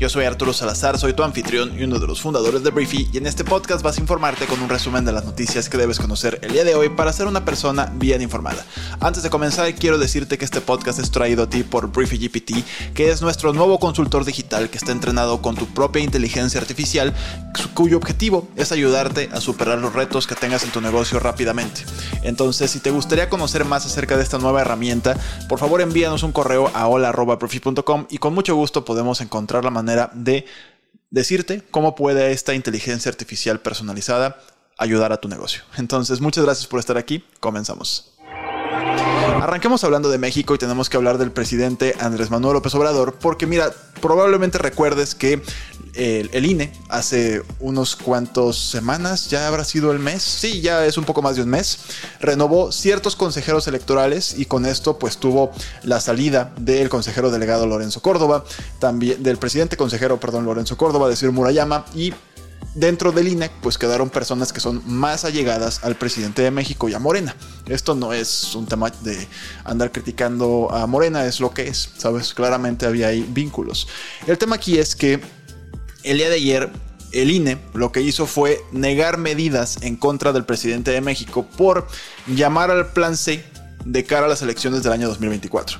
Yo soy Arturo Salazar, soy tu anfitrión y uno de los fundadores de Briefy y en este podcast vas a informarte con un resumen de las noticias que debes conocer el día de hoy para ser una persona bien informada. Antes de comenzar quiero decirte que este podcast es traído a ti por Briefy GPT, que es nuestro nuevo consultor digital que está entrenado con tu propia inteligencia artificial, cuyo objetivo es ayudarte a superar los retos que tengas en tu negocio rápidamente. Entonces, si te gustaría conocer más acerca de esta nueva herramienta, por favor envíanos un correo a hola.briefy.com y con mucho gusto podemos encontrar la manera de decirte cómo puede esta inteligencia artificial personalizada ayudar a tu negocio. Entonces, muchas gracias por estar aquí. Comenzamos. Arranquemos hablando de México y tenemos que hablar del presidente Andrés Manuel López Obrador, porque mira, probablemente recuerdes que el, INE hace unos cuantos semanas, ya habrá sido el mes, sí, ya es un poco más de un mes, renovó ciertos consejeros electorales y con esto pues tuvo la salida del consejero delegado Lorenzo Córdoba, también del presidente consejero, perdón, Lorenzo Córdoba, decir Murayama y dentro del INE, pues quedaron personas que son más allegadas al presidente de México y a Morena. Esto no es un tema de andar criticando a Morena, es lo que es, ¿sabes? Claramente había ahí vínculos. El tema aquí es que el día de ayer el INE lo que hizo fue negar medidas en contra del presidente de México por llamar al plan C de cara a las elecciones del año 2024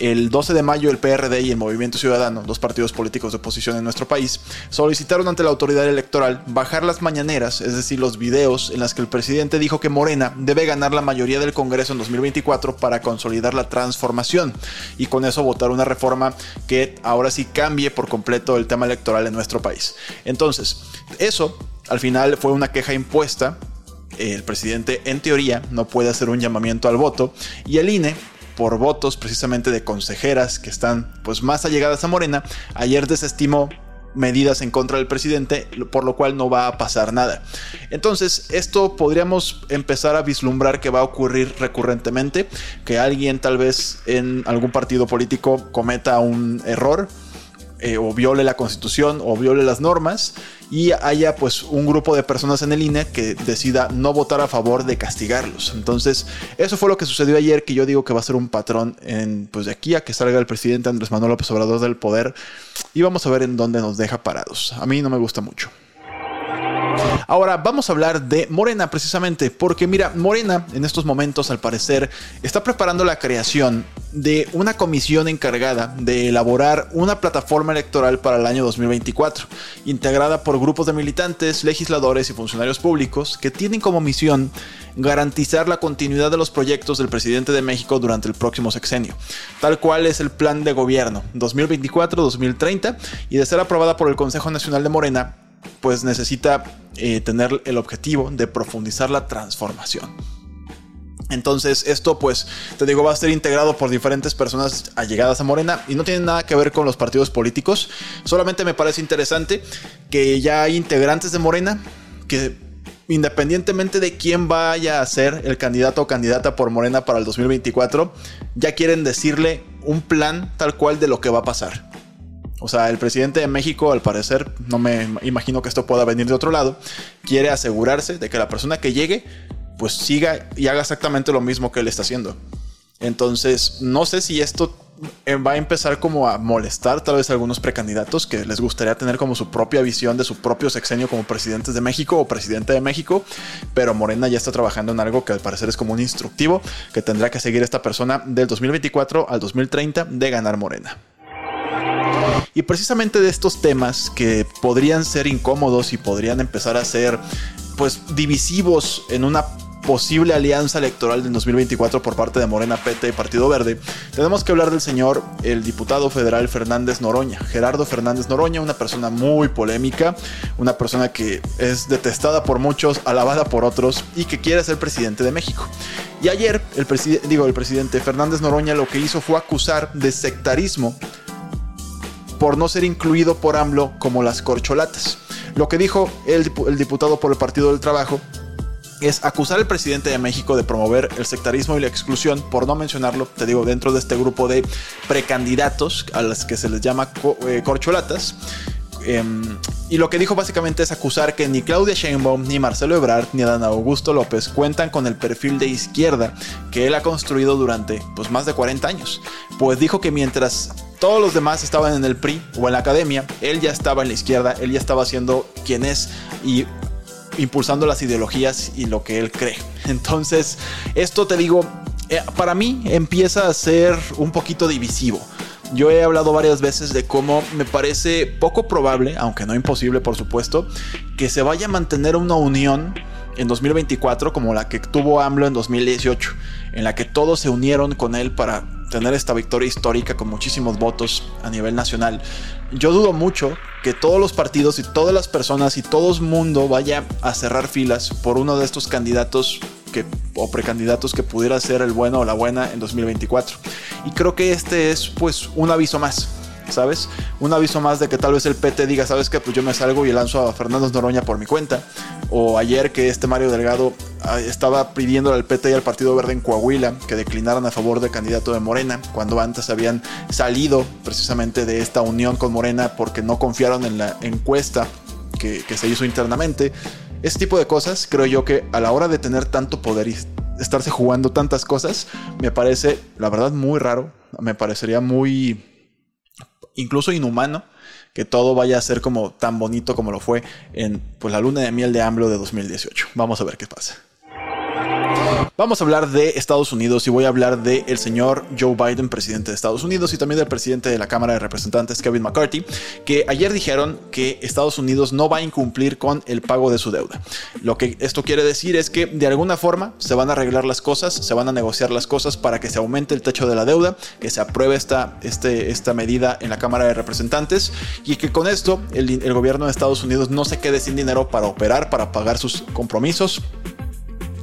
el 12 de mayo el PRD y el Movimiento Ciudadano, dos partidos políticos de oposición en nuestro país, solicitaron ante la autoridad electoral bajar las mañaneras, es decir, los videos en las que el presidente dijo que Morena debe ganar la mayoría del Congreso en 2024 para consolidar la transformación y con eso votar una reforma que ahora sí cambie por completo el tema electoral en nuestro país. Entonces, eso al final fue una queja impuesta el presidente en teoría no puede hacer un llamamiento al voto y el INE por votos precisamente de consejeras que están pues más allegadas a Morena, ayer desestimó medidas en contra del presidente, por lo cual no va a pasar nada. Entonces, esto podríamos empezar a vislumbrar que va a ocurrir recurrentemente, que alguien tal vez en algún partido político cometa un error eh, o viole la constitución o viole las normas y haya pues un grupo de personas en el INE que decida no votar a favor de castigarlos. Entonces, eso fue lo que sucedió ayer, que yo digo que va a ser un patrón en, pues de aquí a que salga el presidente Andrés Manuel López Obrador del poder y vamos a ver en dónde nos deja parados. A mí no me gusta mucho. Ahora vamos a hablar de Morena precisamente, porque mira, Morena en estos momentos al parecer está preparando la creación de una comisión encargada de elaborar una plataforma electoral para el año 2024, integrada por grupos de militantes, legisladores y funcionarios públicos que tienen como misión garantizar la continuidad de los proyectos del presidente de México durante el próximo sexenio, tal cual es el plan de gobierno 2024-2030 y de ser aprobada por el Consejo Nacional de Morena, pues necesita eh, tener el objetivo de profundizar la transformación. Entonces esto pues te digo va a ser integrado por diferentes personas allegadas a Morena y no tiene nada que ver con los partidos políticos. Solamente me parece interesante que ya hay integrantes de Morena que independientemente de quién vaya a ser el candidato o candidata por Morena para el 2024, ya quieren decirle un plan tal cual de lo que va a pasar. O sea, el presidente de México, al parecer, no me imagino que esto pueda venir de otro lado, quiere asegurarse de que la persona que llegue, pues siga y haga exactamente lo mismo que él está haciendo. Entonces, no sé si esto eh, va a empezar como a molestar tal vez a algunos precandidatos que les gustaría tener como su propia visión de su propio sexenio como presidentes de México o presidente de México, pero Morena ya está trabajando en algo que al parecer es como un instructivo que tendrá que seguir esta persona del 2024 al 2030 de ganar Morena. Y precisamente de estos temas que podrían ser incómodos y podrían empezar a ser pues divisivos en una posible alianza electoral del 2024 por parte de Morena, PT y Partido Verde, tenemos que hablar del señor, el diputado federal Fernández Noroña, Gerardo Fernández Noroña, una persona muy polémica, una persona que es detestada por muchos, alabada por otros y que quiere ser presidente de México. Y ayer, el, digo, el presidente Fernández Noroña lo que hizo fue acusar de sectarismo por no ser incluido por AMLO como las corcholatas. Lo que dijo el, diputado por el Partido del Trabajo es acusar al presidente de México de promover el sectarismo y la exclusión, por no mencionarlo, te digo, dentro de este grupo de precandidatos a los que se les llama eh, corcholatas. Em, y lo que dijo básicamente es acusar que ni Claudia Sheinbaum, ni Marcelo Ebrard, ni Adán Augusto López cuentan con el perfil de izquierda que él ha construido durante pues, más de 40 años. Pues dijo que mientras todos los demás estaban en el PRI o en la academia, él ya estaba en la izquierda, él ya estaba siendo quien es y impulsando las ideologías y lo que él cree. Entonces, esto te digo, eh, para mí empieza a ser un poquito divisivo. Yo he hablado varias veces de cómo me parece poco probable, aunque no imposible por supuesto, que se vaya a mantener una unión en 2024 como la que tuvo AMLO en 2018, en la que todos se unieron con él para tener esta victoria histórica con muchísimos votos a nivel nacional. Yo dudo mucho que todos los partidos y todas las personas y todo el mundo vaya a cerrar filas por uno de estos candidatos que, o precandidatos que pudiera ser el bueno o la buena en 2024. Y creo que este es pues un aviso más. ¿Sabes? Un aviso más de que tal vez el PT diga, ¿sabes qué? Pues yo me salgo y lanzo a Fernando Noroña por mi cuenta. O ayer que este Mario Delgado ah, estaba pidiendo al PT y al Partido Verde en Coahuila que declinaran a favor del candidato de Morena, cuando antes habían salido precisamente de esta unión con Morena porque no confiaron en la encuesta que, que se hizo internamente. Ese tipo de cosas, creo yo que a la hora de tener tanto poder y estarse jugando tantas cosas, me parece, la verdad, muy raro. Me parecería muy, incluso inhumano, que todo vaya a ser como tan bonito como lo fue en pues, la luna de miel de AMLO de 2018. Vamos a ver qué pasa. Vamos a hablar de Estados Unidos y voy a hablar del el señor Joe Biden, presidente de Estados Unidos, y también del presidente de la Cámara de Representantes, Kevin McCarthy, que ayer dijeron que Estados Unidos no va a incumplir con el pago de su deuda. Lo que esto quiere decir es que de alguna forma se van a arreglar las cosas, se van a negociar las cosas para que se aumente el techo de la deuda, que se apruebe esta, este, esta medida en la Cámara de Representantes y que con esto el gobierno de Estados Unidos no se quede sin dinero para operar, para pagar sus compromisos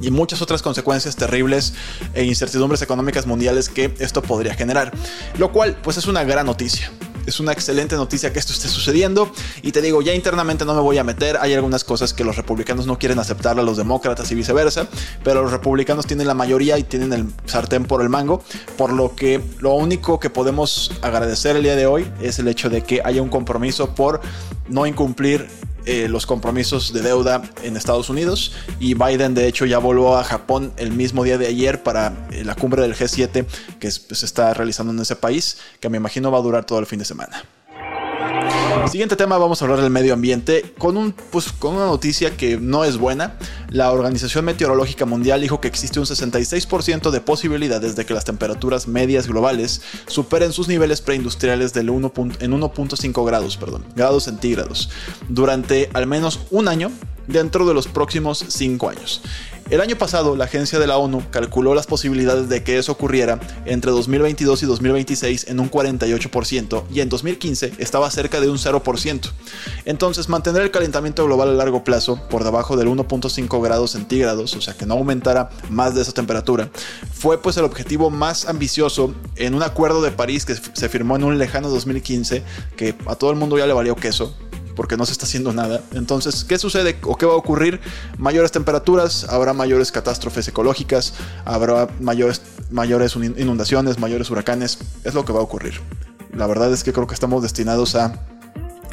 y muchas otras consecuencias terribles e incertidumbres económicas mundiales que esto podría generar. Lo cual, pues es una gran noticia. Es una excelente noticia que esto esté sucediendo. Y te digo, ya internamente no me voy a meter. Hay algunas cosas que los republicanos no quieren aceptar a los demócratas y viceversa. Pero los republicanos tienen la mayoría y tienen el sartén por el mango. Por lo que lo único que podemos agradecer el día de hoy es el hecho de que haya un compromiso por no incumplir eh, los compromisos de deuda en Estados Unidos y Biden de hecho ya voló a Japón el mismo día de ayer para eh, la cumbre del G7 que se pues, está realizando en ese país, que me imagino va a durar todo el fin de semana. Siguiente tema, vamos a hablar del medio ambiente con, un, pues, con una noticia que no es buena. La Organización Meteorológica Mundial dijo que existe un 66% de posibilidades de que las temperaturas medias globales superen sus niveles preindustriales del 1. en 1.5 grados, perdón, grados centígrados durante al menos un año dentro de los próximos 5 años. El año pasado, la agencia de la ONU calculó las posibilidades de que eso ocurriera entre 2022 y 2026 en un 48% y en 2015 estaba cerca de un 0%. Entonces, mantener el calentamiento global a largo plazo por debajo del 1.5 grados centígrados, o sea que no aumentara más de esa temperatura, fue pues el objetivo más ambicioso en un acuerdo de París que se firmó en un lejano 2015 que a todo el mundo ya le valió queso porque no se está haciendo nada. Entonces, ¿qué sucede o qué va a ocurrir? Mayores temperaturas, habrá mayores catástrofes ecológicas, habrá mayores, mayores inundaciones, mayores huracanes. Es lo que va a ocurrir. La verdad es que creo que estamos destinados a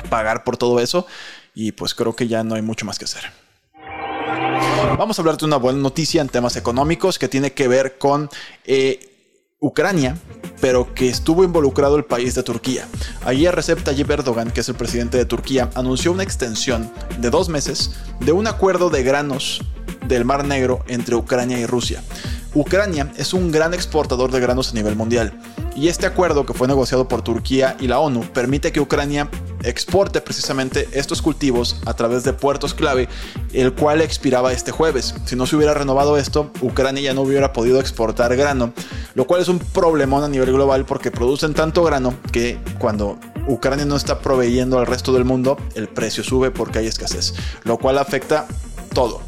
pagar por todo eso y pues creo que ya no hay mucho más que hacer. Vamos a hablar de una buena noticia en temas económicos que tiene que ver con eh, Ucrania, pero que estuvo involucrado el país de Turquía. Ayer Recep Tayyip Erdogan, que es el presidente de Turquía, anunció una extensión de dos meses de un acuerdo de granos del Mar Negro entre Ucrania y Rusia. Ucrania es un gran exportador de granos a nivel mundial y este acuerdo que fue negociado por Turquía y la ONU permite que Ucrania exporte precisamente estos cultivos a través de puertos clave, el cual expiraba este jueves. Si no se hubiera renovado esto, Ucrania ya no hubiera podido exportar grano, lo cual es un problemón a nivel global porque producen tanto grano que cuando Ucrania no está proveyendo al resto del mundo, el precio sube porque hay escasez, lo cual afecta todo,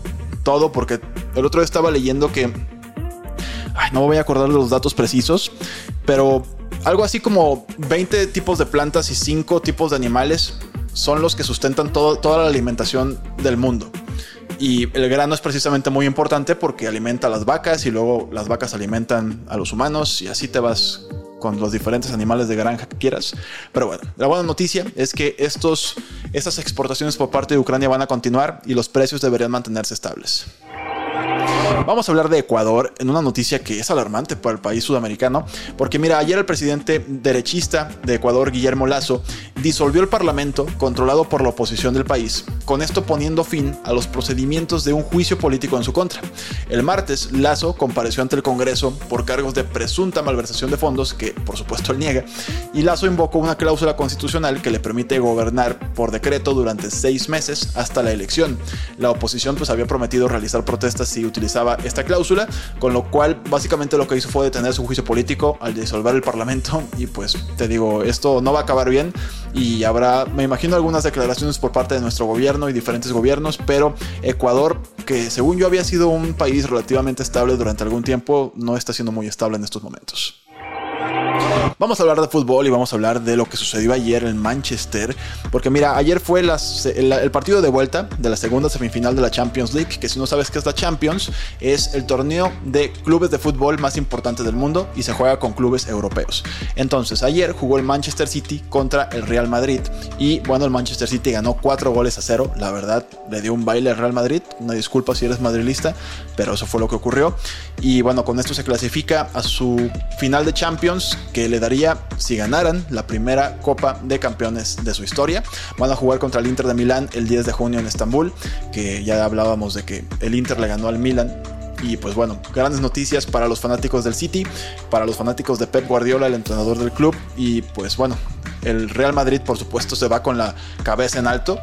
todo porque el otro día estaba leyendo que no voy a acordar los datos precisos, pero algo así como 20 tipos de plantas y 5 tipos de animales son los que sustentan toda la alimentación del mundo. Y el grano es precisamente muy importante porque alimenta a las vacas y luego las vacas alimentan a los humanos y así te vas con los diferentes animales de granja que quieras. Pero bueno, la buena noticia es que estas exportaciones por parte de Ucrania van a continuar y los precios deberían mantenerse estables. Vamos a hablar de Ecuador en una noticia que es alarmante para el país sudamericano, porque mira, ayer el presidente derechista de Ecuador, Guillermo Lazo, disolvió el parlamento controlado por la oposición del país, con esto poniendo fin a los procedimientos de un juicio político en su contra. El martes, Lazo compareció ante el Congreso por cargos de presunta malversación de fondos, que por supuesto él niega, y Lazo invocó una cláusula constitucional que le permite gobernar por decreto durante seis meses hasta la elección. La oposición pues había prometido realizar protestas si utilizaba esta cláusula, con lo cual básicamente lo que hizo fue detener su juicio político al disolver el parlamento. Y pues te digo, esto no va a acabar bien. Y habrá, me imagino, algunas declaraciones por parte de nuestro gobierno y diferentes gobiernos, pero Ecuador, que según yo había sido un país relativamente estable durante algún tiempo, no está siendo muy estable en estos momentos. Vamos a hablar de fútbol y vamos a hablar de lo que sucedió ayer en Manchester. Porque mira, ayer fue el, partido de vuelta de la segunda semifinal de la Champions League. Que si no sabes qué es la Champions, es el torneo de clubes de fútbol más importante del mundo y se juega con clubes europeos. Entonces, ayer jugó el Manchester City contra el Real Madrid. Y bueno, el Manchester City ganó 4 goles a 0. La verdad, le dio un baile al Real Madrid. Una disculpa si eres madrilista, pero eso fue lo que ocurrió. Y bueno, con esto se clasifica a su final de Champions que le si ganaran, la primera Copa de Campeones de su historia. Van a jugar contra el Inter de Milán el 10 de junio en Estambul, que ya hablábamos de que el Inter le ganó al Milán y pues bueno, grandes noticias para los fanáticos del City, para los fanáticos de Pep Guardiola, el entrenador del club. Y pues bueno, el Real Madrid por supuesto se va con la cabeza en alto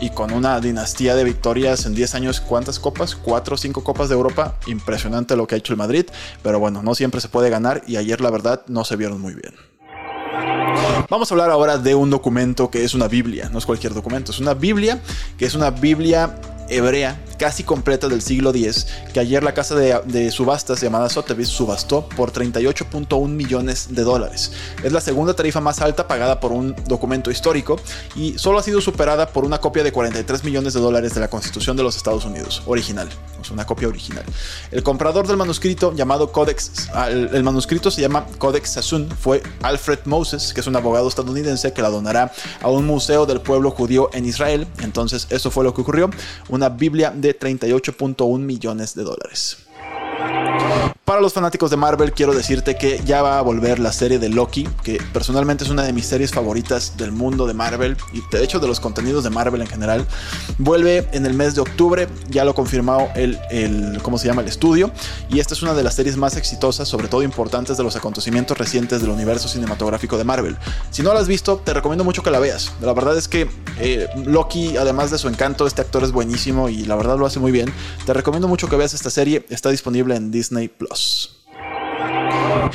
y con una dinastía de victorias en 10 años, ¿cuántas copas? 4 o 5 copas de Europa. Impresionante lo que ha hecho el Madrid, pero bueno, no siempre se puede ganar y ayer la verdad no se vieron muy bien. Vamos a hablar ahora de un documento que es una Biblia, no es cualquier documento, es una Biblia que es una Biblia hebrea casi completa del siglo X, que ayer la casa de, subastas llamada Sotheby's subastó por 38.1 millones de dólares. Es la segunda tarifa más alta pagada por un documento histórico y solo ha sido superada por una copia de 43 millones de dólares de la Constitución de los Estados Unidos, original, es una copia original. El comprador del manuscrito llamado Codex, el, manuscrito se llama Codex Sassoon, fue Alfred Moses, que es un abogado estadounidense que la donará a un museo del pueblo judío en Israel. Entonces, eso fue lo que ocurrió. Biblia de 38.1 millones de dólares. Para los fanáticos de Marvel, quiero decirte que ya va a volver la serie de Loki, que personalmente es una de mis series favoritas del mundo de Marvel y de hecho de los contenidos de Marvel en general. Vuelve en el mes de octubre, ya lo confirmó el, el ¿cómo se llama? El estudio. Y esta es una de las series más exitosas, sobre todo importantes de los acontecimientos recientes del universo cinematográfico de Marvel. Si no la has visto, te recomiendo mucho que la veas. La verdad es que eh, Loki, además de su encanto, este actor es buenísimo y la verdad lo hace muy bien. Te recomiendo mucho que veas esta serie. Está disponible en Disney Plus. podcasts.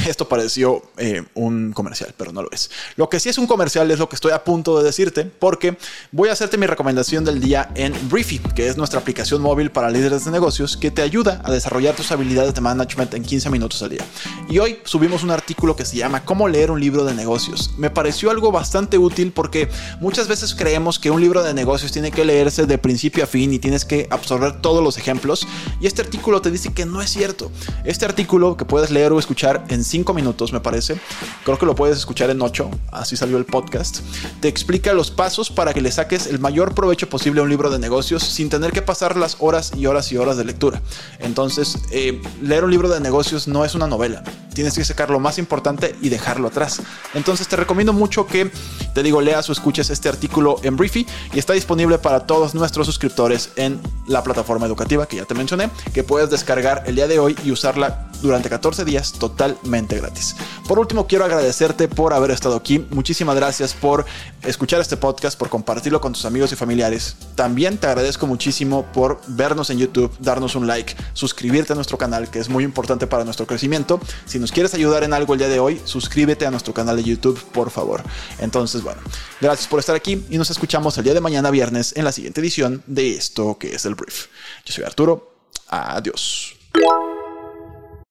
Esto pareció eh, un comercial, pero no lo es. Lo que sí es un comercial es lo que estoy a punto de decirte, porque voy a hacerte mi recomendación del día en Briefy, que es nuestra aplicación móvil para líderes de negocios que te ayuda a desarrollar tus habilidades de management en 15 minutos al día. Y hoy subimos un artículo que se llama Cómo leer un libro de negocios. Me pareció algo bastante útil porque muchas veces creemos que un libro de negocios tiene que leerse de principio a fin y tienes que absorber todos los ejemplos. Y este artículo te dice que no es cierto. Este artículo que puedes leer o escuchar en 5 minutos, me parece. Creo que lo puedes escuchar en 8, así salió el podcast. Te explica los pasos para que le saques el mayor provecho posible a un libro de negocios sin tener que pasar las horas y horas y horas de lectura. Entonces, eh, leer un libro de negocios no es una novela. Tienes que sacar lo más importante y dejarlo atrás. Entonces, te recomiendo mucho que, te digo, leas o escuches este artículo en Briefy y está disponible para todos nuestros suscriptores en la plataforma educativa que ya te mencioné, que puedes descargar el día de hoy y usarla durante 14 días gratis. Por último, quiero agradecerte por haber estado aquí. Muchísimas gracias por escuchar este podcast, por compartirlo con tus amigos y familiares. También te agradezco muchísimo por vernos en YouTube, darnos un like, suscribirte a nuestro canal, que es muy importante para nuestro crecimiento. Si nos quieres ayudar en algo el día de hoy, suscríbete a nuestro canal de YouTube, por favor. Entonces, bueno, gracias por estar aquí y nos escuchamos el día de mañana viernes en la siguiente edición de esto que es el brief. Yo soy Arturo. Adiós.